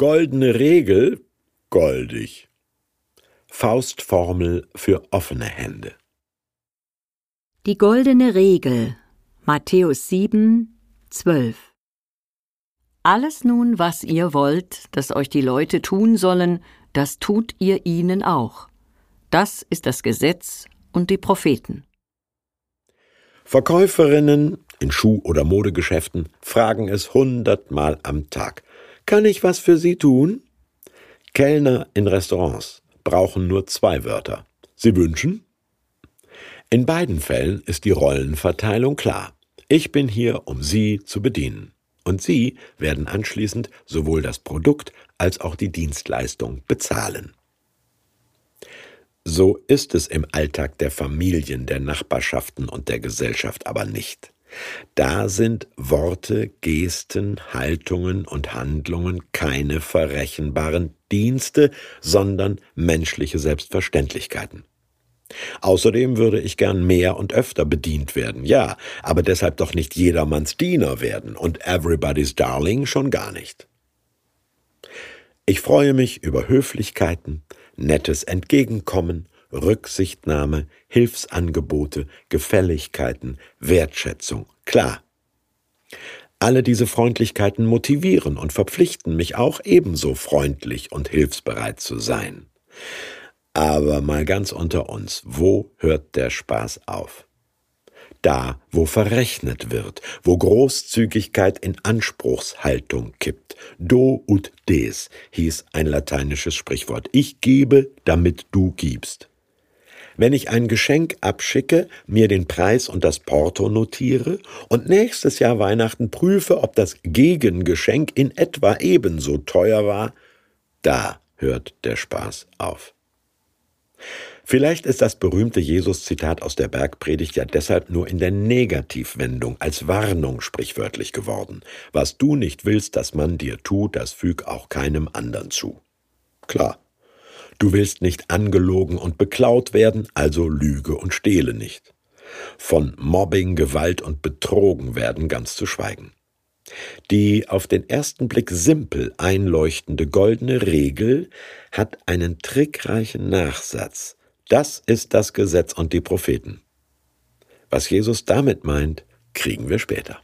Goldene Regel, goldig. Faustformel für offene Hände. Die goldene Regel Matthäus 7, 12 Alles nun, was ihr wollt, dass euch die Leute tun sollen, das tut ihr ihnen auch. Das ist das Gesetz und die Propheten. Verkäuferinnen in Schuh- oder Modegeschäften fragen es hundertmal am Tag. Kann ich was für Sie tun? Kellner in Restaurants brauchen nur zwei Wörter. Sie wünschen? In beiden Fällen ist die Rollenverteilung klar. Ich bin hier, um Sie zu bedienen. Und Sie werden anschließend sowohl das Produkt als auch die Dienstleistung bezahlen. So ist es im Alltag der Familien, der Nachbarschaften und der Gesellschaft aber nicht. Da sind Worte, Gesten, Haltungen und Handlungen keine verrechenbaren Dienste, sondern menschliche Selbstverständlichkeiten. Außerdem würde ich gern mehr und öfter bedient werden, ja, aber deshalb doch nicht jedermanns Diener werden und everybody's darling schon gar nicht. Ich freue mich über Höflichkeiten, nettes Entgegenkommen, Rücksichtnahme, Hilfsangebote, Gefälligkeiten, Wertschätzung, klar. Alle diese Freundlichkeiten motivieren und verpflichten mich auch ebenso freundlich und hilfsbereit zu sein. Aber mal ganz unter uns, wo hört der Spaß auf? da, wo verrechnet wird, wo Großzügigkeit in Anspruchshaltung kippt. Do ut des hieß ein lateinisches Sprichwort. Ich gebe, damit du gibst. Wenn ich ein Geschenk abschicke, mir den Preis und das Porto notiere und nächstes Jahr Weihnachten prüfe, ob das Gegengeschenk in etwa ebenso teuer war, da hört der Spaß auf. Vielleicht ist das berühmte Jesus-Zitat aus der Bergpredigt ja deshalb nur in der Negativwendung als Warnung sprichwörtlich geworden. Was du nicht willst, dass man dir tut, das füg auch keinem anderen zu. Klar. Du willst nicht angelogen und beklaut werden, also lüge und stehle nicht. Von Mobbing, Gewalt und Betrogen werden ganz zu schweigen. Die auf den ersten Blick simpel einleuchtende goldene Regel hat einen trickreichen Nachsatz, das ist das Gesetz und die Propheten. Was Jesus damit meint, kriegen wir später.